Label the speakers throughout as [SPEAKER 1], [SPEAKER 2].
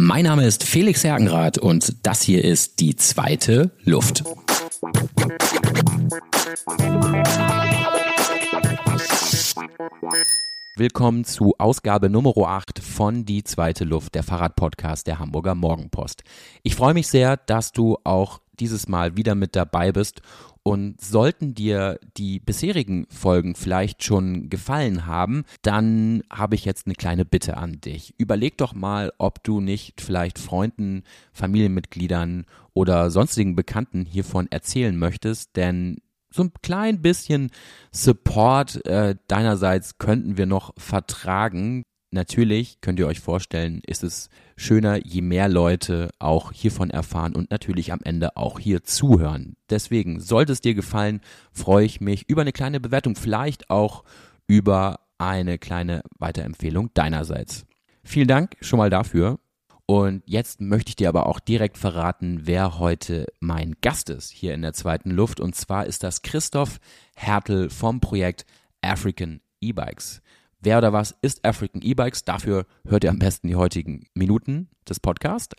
[SPEAKER 1] Mein Name ist Felix Hergenrath und das hier ist die zweite Luft. Willkommen zu Ausgabe Nummer 8 von Die zweite Luft, der Fahrradpodcast der Hamburger Morgenpost. Ich freue mich sehr, dass du auch dieses Mal wieder mit dabei bist und sollten dir die bisherigen Folgen vielleicht schon gefallen haben, dann habe ich jetzt eine kleine Bitte an dich. Überleg doch mal, ob du nicht vielleicht Freunden, Familienmitgliedern oder sonstigen Bekannten hiervon erzählen möchtest, denn so ein klein bisschen Support äh, deinerseits könnten wir noch vertragen. Natürlich könnt ihr euch vorstellen, ist es schöner, je mehr Leute auch hiervon erfahren und natürlich am Ende auch hier zuhören. Deswegen, sollte es dir gefallen, freue ich mich über eine kleine Bewertung, vielleicht auch über eine kleine Weiterempfehlung deinerseits. Vielen Dank schon mal dafür. Und jetzt möchte ich dir aber auch direkt verraten, wer heute mein Gast ist hier in der zweiten Luft. Und zwar ist das Christoph Hertel vom Projekt African E-Bikes. Wer oder was ist African E-Bikes? Dafür hört ihr am besten die heutigen Minuten des Podcasts.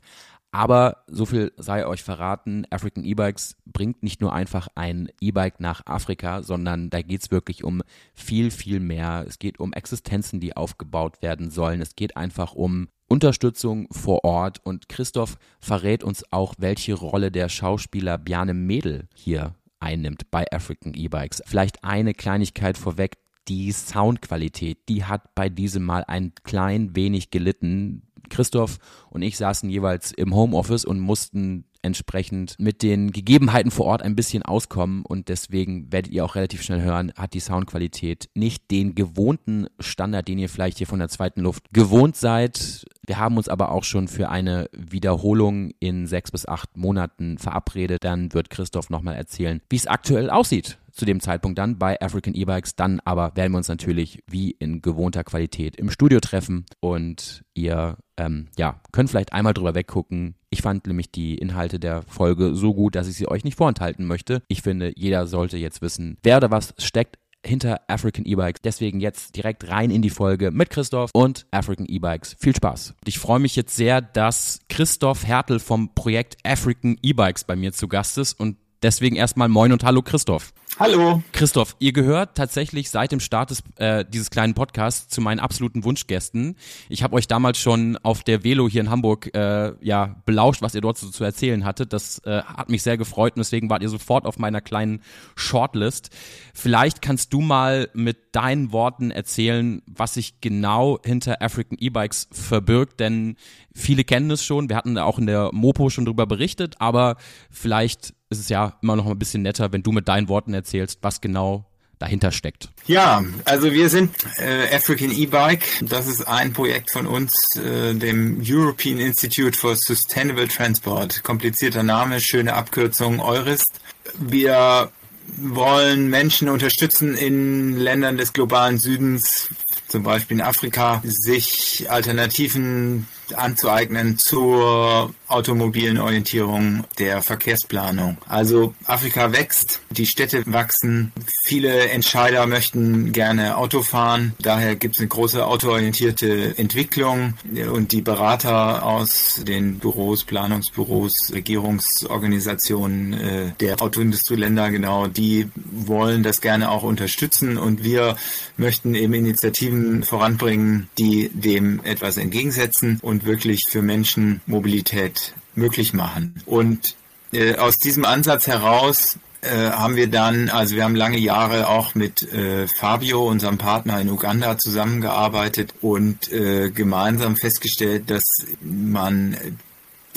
[SPEAKER 1] Aber so viel sei euch verraten, African E-Bikes bringt nicht nur einfach ein E-Bike nach Afrika, sondern da geht's wirklich um viel, viel mehr. Es geht um Existenzen, die aufgebaut werden sollen. Es geht einfach um Unterstützung vor Ort. Und Christoph verrät uns auch, welche Rolle der Schauspieler Bjarne Mädel hier einnimmt bei African E-Bikes. Vielleicht eine Kleinigkeit vorweg die Soundqualität, die hat bei diesem Mal ein klein wenig gelitten. Christoph und ich saßen jeweils im Homeoffice und mussten entsprechend mit den Gegebenheiten vor Ort ein bisschen auskommen und deswegen werdet ihr auch relativ schnell hören, hat die Soundqualität nicht den gewohnten Standard, den ihr vielleicht hier von der zweiten Luft gewohnt seid. Wir haben uns aber auch schon für eine Wiederholung in sechs bis acht Monaten verabredet. Dann wird Christoph nochmal erzählen, wie es aktuell aussieht zu dem Zeitpunkt dann bei African E-Bikes. Dann aber werden wir uns natürlich wie in gewohnter Qualität im Studio treffen und ihr ähm, ja, könnt vielleicht einmal drüber weggucken. Ich fand nämlich die Inhalte der Folge so gut, dass ich sie euch nicht vorenthalten möchte. Ich finde, jeder sollte jetzt wissen, wer oder was steckt hinter African E-Bikes. Deswegen jetzt direkt rein in die Folge mit Christoph und African E-Bikes. Viel Spaß. Ich freue mich jetzt sehr, dass Christoph Hertel vom Projekt African E-Bikes bei mir zu Gast ist und deswegen erstmal Moin und Hallo Christoph.
[SPEAKER 2] Hallo.
[SPEAKER 1] Christoph, ihr gehört tatsächlich seit dem Start des, äh, dieses kleinen Podcasts zu meinen absoluten Wunschgästen. Ich habe euch damals schon auf der Velo hier in Hamburg äh, ja belauscht, was ihr dort so zu erzählen hattet. Das äh, hat mich sehr gefreut und deswegen wart ihr sofort auf meiner kleinen Shortlist. Vielleicht kannst du mal mit deinen Worten erzählen, was sich genau hinter African E-Bikes verbirgt, denn viele kennen es schon. Wir hatten auch in der Mopo schon drüber berichtet, aber vielleicht ist es ja immer noch ein bisschen netter, wenn du mit deinen Worten erzählst, was genau dahinter steckt.
[SPEAKER 2] Ja, also wir sind äh, African E-Bike. Das ist ein Projekt von uns, äh, dem European Institute for Sustainable Transport. Komplizierter Name, schöne Abkürzung, EURIST. Wir wollen Menschen unterstützen in Ländern des globalen Südens, zum Beispiel in Afrika, sich Alternativen anzueignen zur automobilen Orientierung der Verkehrsplanung. Also Afrika wächst, die Städte wachsen, viele Entscheider möchten gerne Auto fahren, daher gibt es eine große autoorientierte Entwicklung und die Berater aus den Büros, Planungsbüros, Regierungsorganisationen äh, der Autoindustrieländer genau, die wollen das gerne auch unterstützen und wir möchten eben Initiativen voranbringen, die dem etwas entgegensetzen und und wirklich für Menschen Mobilität möglich machen. Und äh, aus diesem Ansatz heraus äh, haben wir dann, also wir haben lange Jahre auch mit äh, Fabio, unserem Partner in Uganda, zusammengearbeitet und äh, gemeinsam festgestellt, dass man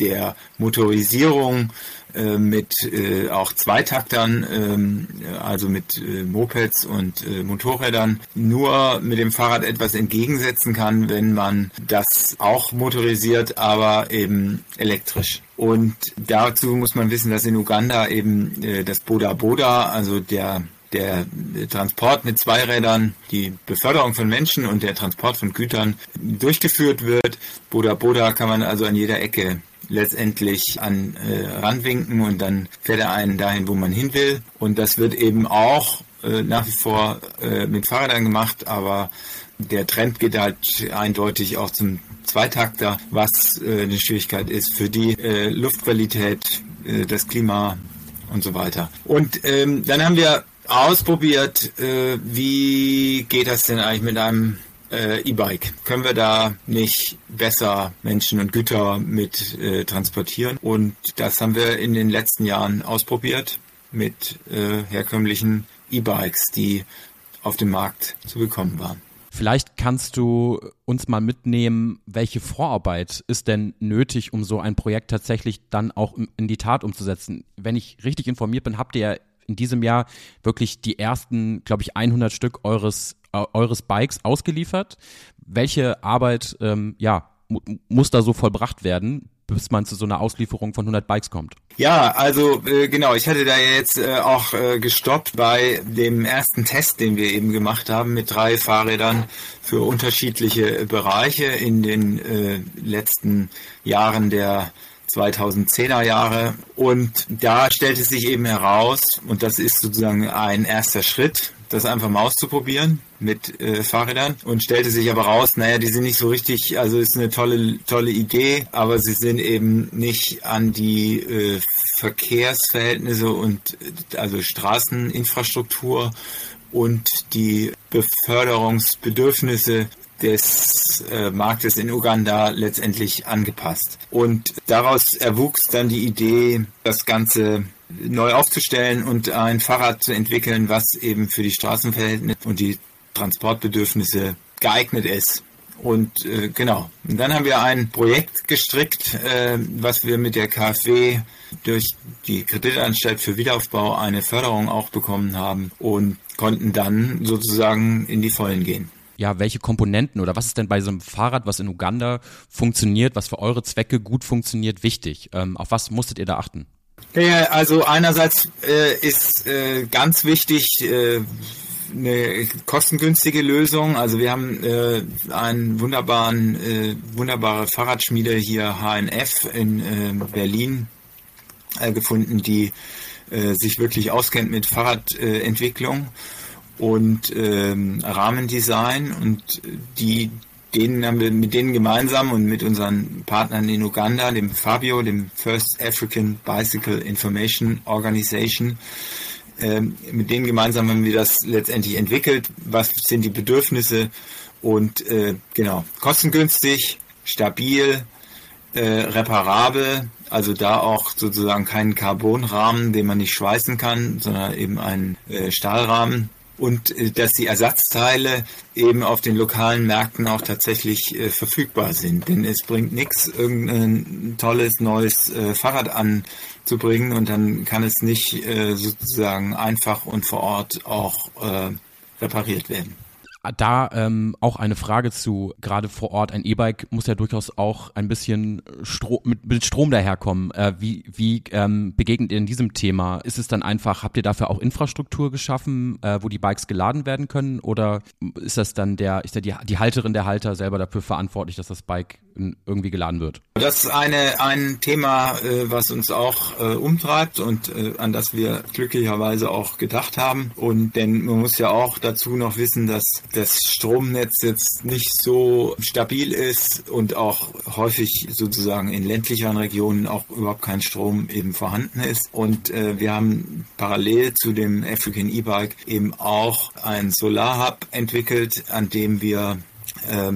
[SPEAKER 2] der Motorisierung äh, mit äh, auch Zweitaktern, ähm, also mit äh, Mopeds und äh, Motorrädern, nur mit dem Fahrrad etwas entgegensetzen kann, wenn man das auch motorisiert, aber eben elektrisch. Und dazu muss man wissen, dass in Uganda eben äh, das Boda Boda, also der der Transport mit Zweirädern, die Beförderung von Menschen und der Transport von Gütern durchgeführt wird. Boda Boda kann man also an jeder Ecke letztendlich an äh, ranwinken und dann fährt er einen dahin, wo man hin will. Und das wird eben auch äh, nach wie vor äh, mit Fahrrädern gemacht, aber der Trend geht halt eindeutig auch zum Zweitakter, was äh, eine Schwierigkeit ist für die äh, Luftqualität, äh, das Klima und so weiter. Und ähm, dann haben wir ausprobiert, äh, wie geht das denn eigentlich mit einem äh, E-Bike? Können wir da nicht besser Menschen und Güter mit äh, transportieren? Und das haben wir in den letzten Jahren ausprobiert mit äh, herkömmlichen E-Bikes, die auf dem Markt zu bekommen waren.
[SPEAKER 1] Vielleicht kannst du uns mal mitnehmen, welche Vorarbeit ist denn nötig, um so ein Projekt tatsächlich dann auch in die Tat umzusetzen? Wenn ich richtig informiert bin, habt ihr in diesem Jahr wirklich die ersten, glaube ich, 100 Stück eures, eures Bikes ausgeliefert. Welche Arbeit, ähm, ja, muss da so vollbracht werden, bis man zu so einer Auslieferung von 100 Bikes kommt?
[SPEAKER 2] Ja, also äh, genau, ich hatte da jetzt äh, auch äh, gestoppt bei dem ersten Test, den wir eben gemacht haben mit drei Fahrrädern für unterschiedliche Bereiche in den äh, letzten Jahren der 2010er Jahre. Und da stellte sich eben heraus, und das ist sozusagen ein erster Schritt, das einfach mal auszuprobieren mit äh, Fahrrädern und stellte sich aber raus, naja, die sind nicht so richtig, also ist eine tolle, tolle Idee, aber sie sind eben nicht an die äh, Verkehrsverhältnisse und also Straßeninfrastruktur und die Beförderungsbedürfnisse des äh, Marktes in Uganda letztendlich angepasst. Und daraus erwuchs dann die Idee, das Ganze neu aufzustellen und ein Fahrrad zu entwickeln, was eben für die Straßenverhältnisse und die Transportbedürfnisse geeignet ist. Und äh, genau, und dann haben wir ein Projekt gestrickt, äh, was wir mit der KfW durch die Kreditanstalt für Wiederaufbau eine Förderung auch bekommen haben und konnten dann sozusagen in die Vollen gehen
[SPEAKER 1] ja, welche Komponenten oder was ist denn bei so einem Fahrrad, was in Uganda funktioniert, was für eure Zwecke gut funktioniert, wichtig? Ähm, auf was musstet ihr da achten?
[SPEAKER 2] Also einerseits äh, ist äh, ganz wichtig äh, eine kostengünstige Lösung. Also wir haben äh, einen wunderbaren, äh, wunderbare Fahrradschmiede hier HNF in äh, Berlin äh, gefunden, die äh, sich wirklich auskennt mit Fahrradentwicklung und ähm, Rahmendesign und die denen haben wir mit denen gemeinsam und mit unseren Partnern in Uganda, dem Fabio, dem First African Bicycle Information Organization, ähm, mit denen gemeinsam haben wir das letztendlich entwickelt. Was sind die Bedürfnisse? Und äh, genau kostengünstig, stabil, äh, reparabel, also da auch sozusagen keinen Carbonrahmen, den man nicht schweißen kann, sondern eben einen äh, Stahlrahmen und äh, dass die Ersatzteile eben auf den lokalen Märkten auch tatsächlich äh, verfügbar sind. Denn es bringt nichts, irgendein tolles neues äh, Fahrrad anzubringen und dann kann es nicht äh, sozusagen einfach und vor Ort auch äh, repariert werden
[SPEAKER 1] da ähm, auch eine Frage zu, gerade vor Ort, ein E-Bike muss ja durchaus auch ein bisschen Stro mit, mit Strom daherkommen. Äh, wie wie ähm, begegnet ihr in diesem Thema? Ist es dann einfach, habt ihr dafür auch Infrastruktur geschaffen, äh, wo die Bikes geladen werden können? Oder ist das dann der, ist der die, die Halterin der Halter selber dafür verantwortlich, dass das Bike irgendwie geladen wird?
[SPEAKER 2] Das ist eine, ein Thema, äh, was uns auch äh, umtreibt und äh, an das wir glücklicherweise auch gedacht haben. Und denn man muss ja auch dazu noch wissen, dass das Stromnetz jetzt nicht so stabil ist und auch häufig sozusagen in ländlicheren Regionen auch überhaupt kein Strom eben vorhanden ist. Und wir haben parallel zu dem African E-Bike eben auch ein Solar-Hub entwickelt, an dem wir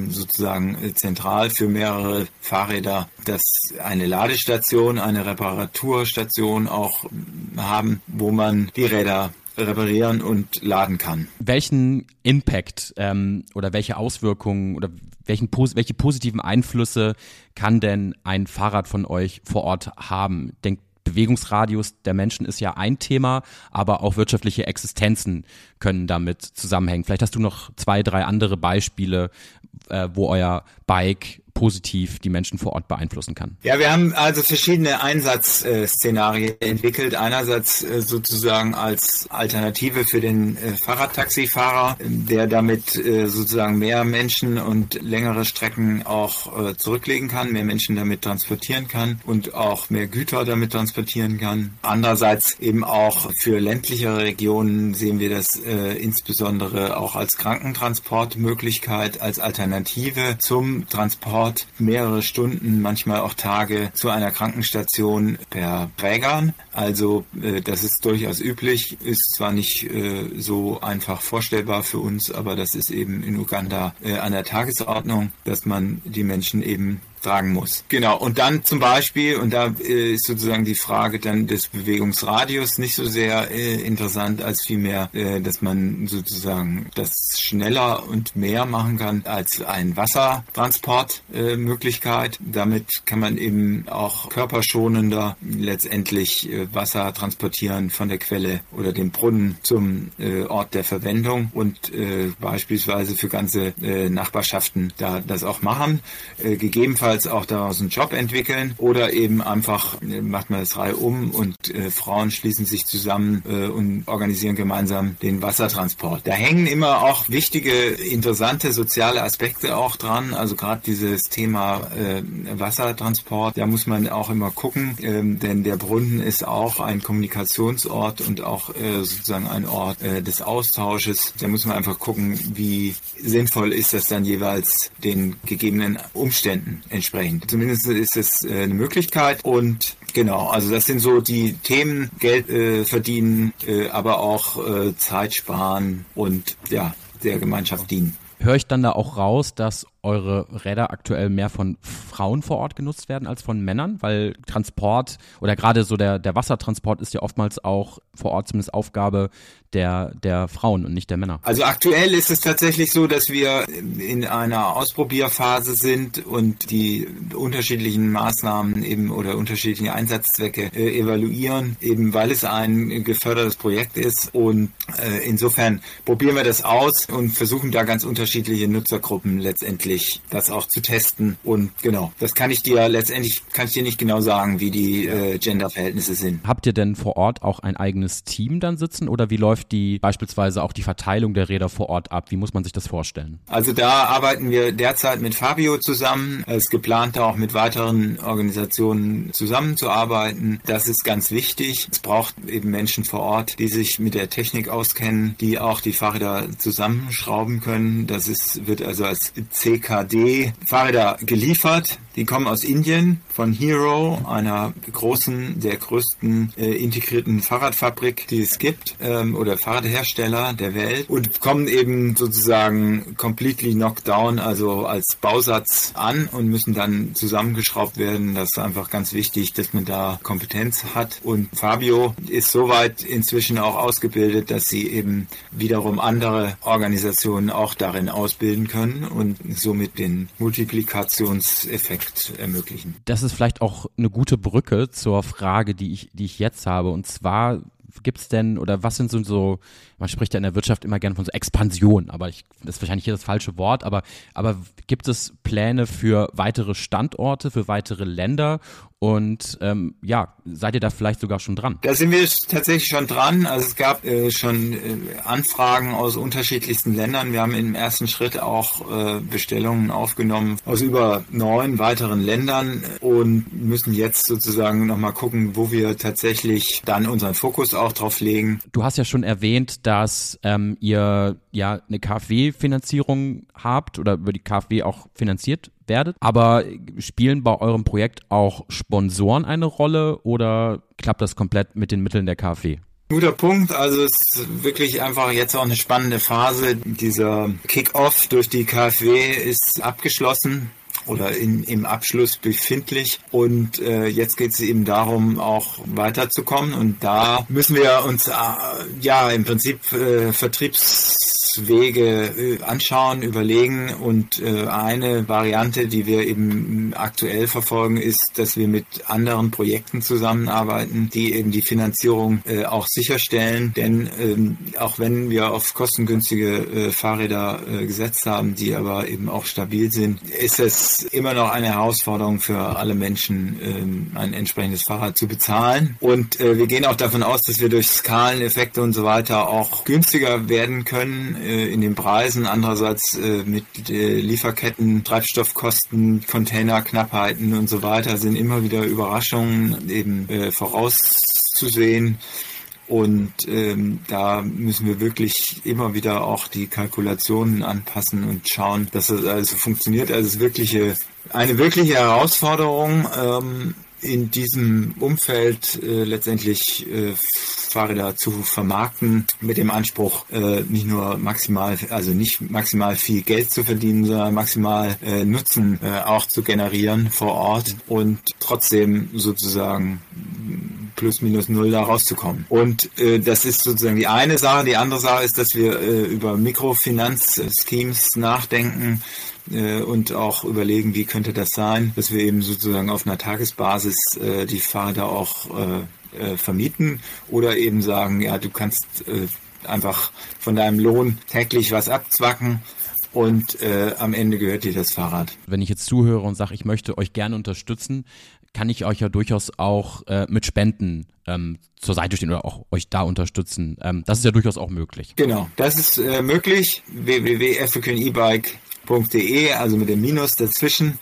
[SPEAKER 2] sozusagen zentral für mehrere Fahrräder, dass eine Ladestation, eine Reparaturstation auch haben, wo man die Räder reparieren und laden kann.
[SPEAKER 1] Welchen Impact ähm, oder welche Auswirkungen oder welchen, welche positiven Einflüsse kann denn ein Fahrrad von euch vor Ort haben? Denkt Bewegungsradius der Menschen ist ja ein Thema, aber auch wirtschaftliche Existenzen können damit zusammenhängen. Vielleicht hast du noch zwei, drei andere Beispiele, äh, wo euer Bike positiv die Menschen vor Ort beeinflussen kann?
[SPEAKER 2] Ja, wir haben also verschiedene Einsatzszenarien entwickelt. Einerseits äh, sozusagen als Alternative für den äh, Fahrradtaxifahrer, der damit äh, sozusagen mehr Menschen und längere Strecken auch zurücklegen kann, mehr Menschen damit transportieren kann und auch mehr Güter damit transportieren kann. Andererseits eben auch für ländliche Regionen sehen wir das insbesondere auch als Krankentransportmöglichkeit, als Alternative zum Transport Fahrtransport, mehrere Stunden, manchmal auch Tage zu einer Krankenstation per Trägern. Also äh, das ist durchaus üblich, ist zwar nicht äh, so einfach vorstellbar für uns, aber das ist eben in Uganda äh, an der Tagesordnung, dass man die Menschen eben tragen muss. Genau, und dann zum Beispiel, und da äh, ist sozusagen die Frage dann des Bewegungsradius nicht so sehr äh, interessant, als vielmehr, äh, dass man sozusagen das schneller und mehr machen kann als ein Wassertransportmöglichkeit. Damit kann man eben auch körperschonender letztendlich äh, Wasser transportieren von der Quelle oder dem Brunnen zum äh, Ort der Verwendung und äh, beispielsweise für ganze Nachbarschaften da das auch machen. gegebenenfalls gegebenenfalls auch daraus einen Job entwickeln oder eben einfach äh, macht man das Reihe um und äh, Frauen schließen sich zusammen äh, und organisieren gemeinsam den Wassertransport. Da hängen immer auch wichtige, interessante soziale Aspekte auch dran. Also gerade dieses Thema äh, Wassertransport, da muss man auch immer gucken, ähm, denn der Brunnen ist auch ein Kommunikationsort und auch äh, sozusagen ein Ort äh, des Austausches. Da muss man einfach gucken, wie sinnvoll ist das dann jeweils den gegebenen Umständen entsprechend. Zumindest ist es äh, eine Möglichkeit und genau, also das sind so die Themen, Geld äh, verdienen, äh, aber auch äh, Zeit sparen und ja, der Gemeinschaft dienen.
[SPEAKER 1] Höre ich dann da auch raus, dass eure Räder aktuell mehr von Frauen vor Ort genutzt werden als von Männern? Weil Transport oder gerade so der, der Wassertransport ist ja oftmals auch vor Ort zumindest Aufgabe der, der Frauen und nicht der Männer.
[SPEAKER 2] Also aktuell ist es tatsächlich so, dass wir in einer Ausprobierphase sind und die unterschiedlichen Maßnahmen eben oder unterschiedliche Einsatzzwecke äh, evaluieren, eben weil es ein gefördertes Projekt ist und äh, insofern probieren wir das aus und versuchen da ganz unterschiedliche Nutzergruppen letztendlich möglich, das auch zu testen. Und genau, das kann ich dir letztendlich, kann ich dir nicht genau sagen, wie die äh, Gender-Verhältnisse sind.
[SPEAKER 1] Habt ihr denn vor Ort auch ein eigenes Team dann sitzen oder wie läuft die beispielsweise auch die Verteilung der Räder vor Ort ab? Wie muss man sich das vorstellen?
[SPEAKER 2] Also da arbeiten wir derzeit mit Fabio zusammen. Es ist geplant, auch mit weiteren Organisationen zusammenzuarbeiten. Das ist ganz wichtig. Es braucht eben Menschen vor Ort, die sich mit der Technik auskennen, die auch die Fahrräder zusammenschrauben können. Das ist, wird also als CK DKD Fahrräder geliefert. Die kommen aus Indien von Hero, einer großen, der größten äh, integrierten Fahrradfabrik, die es gibt, ähm, oder Fahrradhersteller der Welt und kommen eben sozusagen completely knocked down, also als Bausatz an und müssen dann zusammengeschraubt werden. Das ist einfach ganz wichtig, dass man da Kompetenz hat. Und Fabio ist soweit inzwischen auch ausgebildet, dass sie eben wiederum andere Organisationen auch darin ausbilden können und somit den Multiplikationseffekt ermöglichen.
[SPEAKER 1] Das ist vielleicht auch eine gute Brücke zur Frage, die ich, die ich jetzt habe. Und zwar gibt es denn oder was sind so, so, man spricht ja in der Wirtschaft immer gerne von so Expansion, aber ich, das ist wahrscheinlich hier das falsche Wort, aber, aber gibt es Pläne für weitere Standorte, für weitere Länder und ähm, ja, seid ihr da vielleicht sogar schon dran?
[SPEAKER 2] Da sind wir tatsächlich schon dran. Also es gab äh, schon äh, Anfragen aus unterschiedlichsten Ländern. Wir haben im ersten Schritt auch äh, Bestellungen aufgenommen aus über neun weiteren Ländern und müssen jetzt sozusagen nochmal gucken, wo wir tatsächlich dann unseren Fokus auch drauf legen.
[SPEAKER 1] Du hast ja schon erwähnt, dass ähm, ihr ja eine KfW-Finanzierung habt oder über die KfW auch finanziert werdet. Aber spielen bei eurem Projekt auch Sponsoren eine Rolle oder klappt das komplett mit den Mitteln der KfW?
[SPEAKER 2] Guter Punkt. Also es ist wirklich einfach jetzt auch eine spannende Phase. Dieser Kick-off durch die KfW ist abgeschlossen oder in, im Abschluss befindlich. Und äh, jetzt geht es eben darum, auch weiterzukommen. Und da müssen wir uns äh, ja im Prinzip äh, Vertriebswege äh, anschauen, überlegen. Und äh, eine Variante, die wir eben aktuell verfolgen, ist, dass wir mit anderen Projekten zusammenarbeiten, die eben die Finanzierung äh, auch sicherstellen. Denn ähm, auch wenn wir auf kostengünstige Fahrräder gesetzt haben, die aber eben auch stabil sind, ist es immer noch eine Herausforderung für alle Menschen, ähm, ein entsprechendes Fahrrad zu bezahlen. Und wir gehen auch davon aus, dass wir durch Skaleneffekte und so weiter auch günstiger werden können äh, in den Preisen. Andererseits äh, mit Lieferketten, Treibstoffkosten, Containerknappheiten und so weiter sind immer wieder Überraschungen eben vorauszusehen. Und ähm, da müssen wir wirklich immer wieder auch die Kalkulationen anpassen und schauen, dass es also funktioniert. Also es ist wirkliche, eine wirkliche Herausforderung. Ähm, in diesem Umfeld äh, letztendlich äh, Fahrräder zu vermarkten mit dem Anspruch, äh, nicht nur maximal, also nicht maximal viel Geld zu verdienen, sondern maximal äh, Nutzen äh, auch zu generieren vor Ort und trotzdem sozusagen plus minus null da rauszukommen. Und äh, das ist sozusagen die eine Sache. Die andere Sache ist, dass wir äh, über Mikrofinanzschemes nachdenken äh, und auch überlegen, wie könnte das sein, dass wir eben sozusagen auf einer Tagesbasis äh, die Fahrräder auch äh, äh, vermieten oder eben sagen, ja, du kannst äh, einfach von deinem Lohn täglich was abzwacken und äh, am Ende gehört dir das Fahrrad.
[SPEAKER 1] Wenn ich jetzt zuhöre und sage, ich möchte euch gerne unterstützen, kann ich euch ja durchaus auch äh, mit Spenden ähm, zur Seite stehen oder auch euch da unterstützen. Ähm, das ist ja durchaus auch möglich.
[SPEAKER 2] Genau, das ist äh, möglich. www.africanebike.de, also mit dem Minus dazwischen.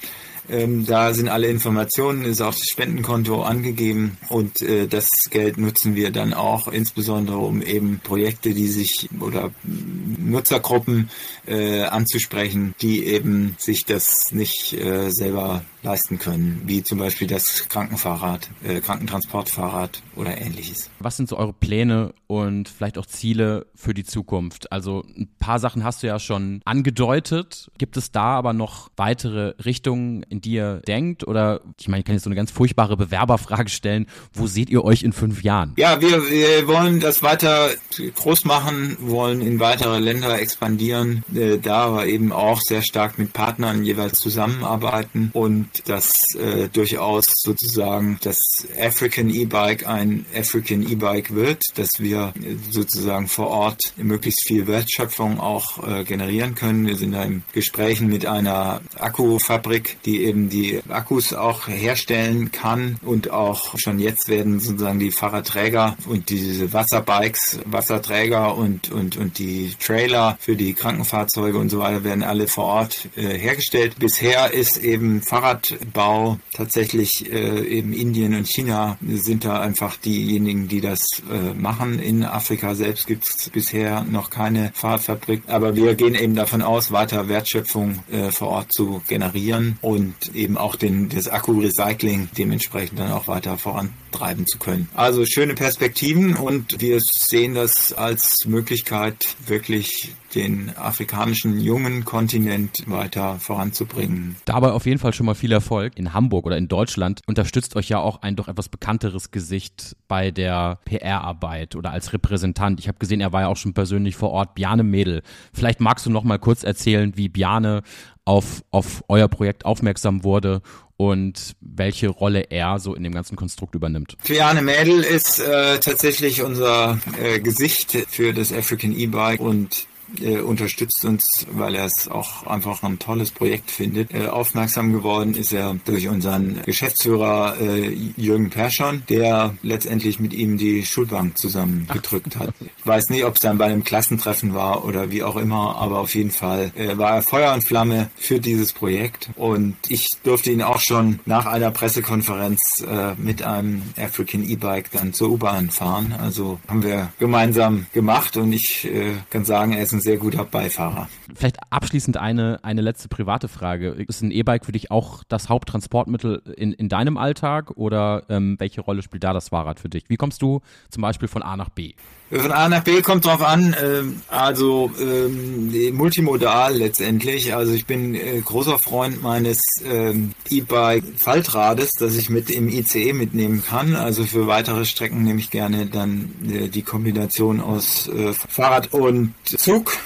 [SPEAKER 2] Ähm, da sind alle Informationen, ist auch das Spendenkonto angegeben und äh, das Geld nutzen wir dann auch insbesondere, um eben Projekte, die sich oder Nutzergruppen äh, anzusprechen, die eben sich das nicht äh, selber leisten können, wie zum Beispiel das Krankenfahrrad, äh, Krankentransportfahrrad oder ähnliches.
[SPEAKER 1] Was sind so eure Pläne und vielleicht auch Ziele für die Zukunft? Also ein paar Sachen hast du ja schon angedeutet. Gibt es da aber noch weitere Richtungen, in die ihr denkt? Oder ich meine, ich kann jetzt so eine ganz furchtbare Bewerberfrage stellen. Wo seht ihr euch in fünf Jahren?
[SPEAKER 2] Ja, wir, wir wollen das weiter groß machen, wollen in weitere Länder expandieren, äh, da aber eben auch sehr stark mit Partnern jeweils zusammenarbeiten und dass äh, durchaus sozusagen das African E-Bike ein African E-Bike wird, dass wir sozusagen vor Ort möglichst viel Wertschöpfung auch äh, generieren können. Wir sind da im Gesprächen mit einer Akkufabrik, die eben die Akkus auch herstellen kann und auch schon jetzt werden sozusagen die Fahrradträger und diese Wasserbikes, Wasserträger und, und, und die Trailer für die Krankenfahrzeuge und so weiter werden alle vor Ort äh, hergestellt. Bisher ist eben Fahrrad Fahrradbau tatsächlich äh, eben Indien und China sind da einfach diejenigen, die das äh, machen. In Afrika selbst gibt es bisher noch keine Fahrradfabrik, aber wir gehen eben davon aus, weiter Wertschöpfung äh, vor Ort zu generieren und eben auch den, das Akku-Recycling dementsprechend dann auch weiter vorantreiben zu können. Also schöne Perspektiven und wir sehen das als Möglichkeit, wirklich den afrikanischen jungen Kontinent weiter voranzubringen.
[SPEAKER 1] Dabei auf jeden Fall schon mal viel Erfolg. In Hamburg oder in Deutschland unterstützt euch ja auch ein doch etwas bekannteres Gesicht bei der PR-Arbeit oder als Repräsentant. Ich habe gesehen, er war ja auch schon persönlich vor Ort, Bjane Mädel. Vielleicht magst du noch mal kurz erzählen, wie Bjane auf, auf euer Projekt aufmerksam wurde und welche Rolle er so in dem ganzen Konstrukt übernimmt.
[SPEAKER 2] Bjane Mädel ist äh, tatsächlich unser äh, Gesicht für das African E-Bike und äh, unterstützt uns, weil er es auch einfach ein tolles Projekt findet. Äh, aufmerksam geworden ist er durch unseren Geschäftsführer äh, Jürgen Perschon, der letztendlich mit ihm die Schulbank zusammengedrückt hat. Ich weiß nicht, ob es dann bei einem Klassentreffen war oder wie auch immer, aber auf jeden Fall äh, war er Feuer und Flamme für dieses Projekt und ich durfte ihn auch schon nach einer Pressekonferenz äh, mit einem African E-Bike dann zur U-Bahn fahren. Also haben wir gemeinsam gemacht und ich äh, kann sagen, er ist ein sehr guter Beifahrer.
[SPEAKER 1] Vielleicht abschließend eine, eine letzte private Frage. Ist ein E-Bike für dich auch das Haupttransportmittel in, in deinem Alltag oder ähm, welche Rolle spielt da das Fahrrad für dich? Wie kommst du zum Beispiel von A nach B?
[SPEAKER 2] Von A nach B kommt drauf an, ähm, also ähm, multimodal letztendlich. Also ich bin äh, großer Freund meines ähm, E-Bike Faltrades, das ich mit im ICE mitnehmen kann. Also für weitere Strecken nehme ich gerne dann äh, die Kombination aus äh, Fahrrad und Zug.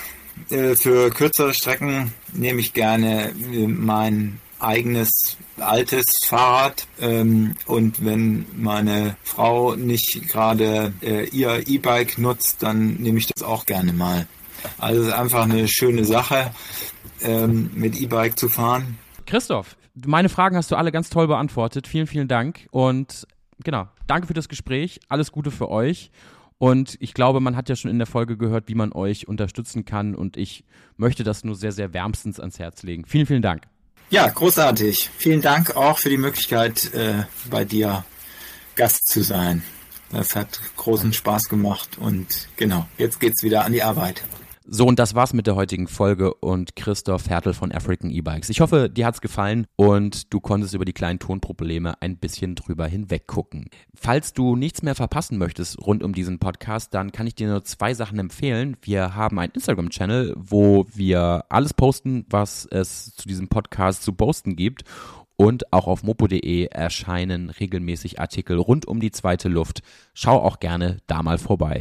[SPEAKER 2] Für kürzere Strecken nehme ich gerne mein eigenes altes Fahrrad ähm, und wenn meine Frau nicht gerade äh, ihr E-Bike nutzt, dann nehme ich das auch gerne mal. Also es ist einfach eine schöne Sache, ähm, mit E-Bike zu fahren.
[SPEAKER 1] Christoph, meine Fragen hast du alle ganz toll beantwortet. Vielen, vielen Dank und genau, danke für das Gespräch. Alles Gute für euch. Und ich glaube, man hat ja schon in der Folge gehört, wie man euch unterstützen kann. Und ich möchte das nur sehr, sehr wärmstens ans Herz legen. Vielen, vielen Dank.
[SPEAKER 2] Ja, großartig. Vielen Dank auch für die Möglichkeit, äh, bei dir Gast zu sein. Das hat großen Spaß gemacht und genau, jetzt geht's wieder an die Arbeit.
[SPEAKER 1] So, und das war's mit der heutigen Folge und Christoph Hertel von African E-Bikes. Ich hoffe, dir hat's gefallen und du konntest über die kleinen Tonprobleme ein bisschen drüber hinweggucken. Falls du nichts mehr verpassen möchtest rund um diesen Podcast, dann kann ich dir nur zwei Sachen empfehlen. Wir haben einen Instagram-Channel, wo wir alles posten, was es zu diesem Podcast zu posten gibt. Und auch auf mopo.de erscheinen regelmäßig Artikel rund um die zweite Luft. Schau auch gerne da mal vorbei.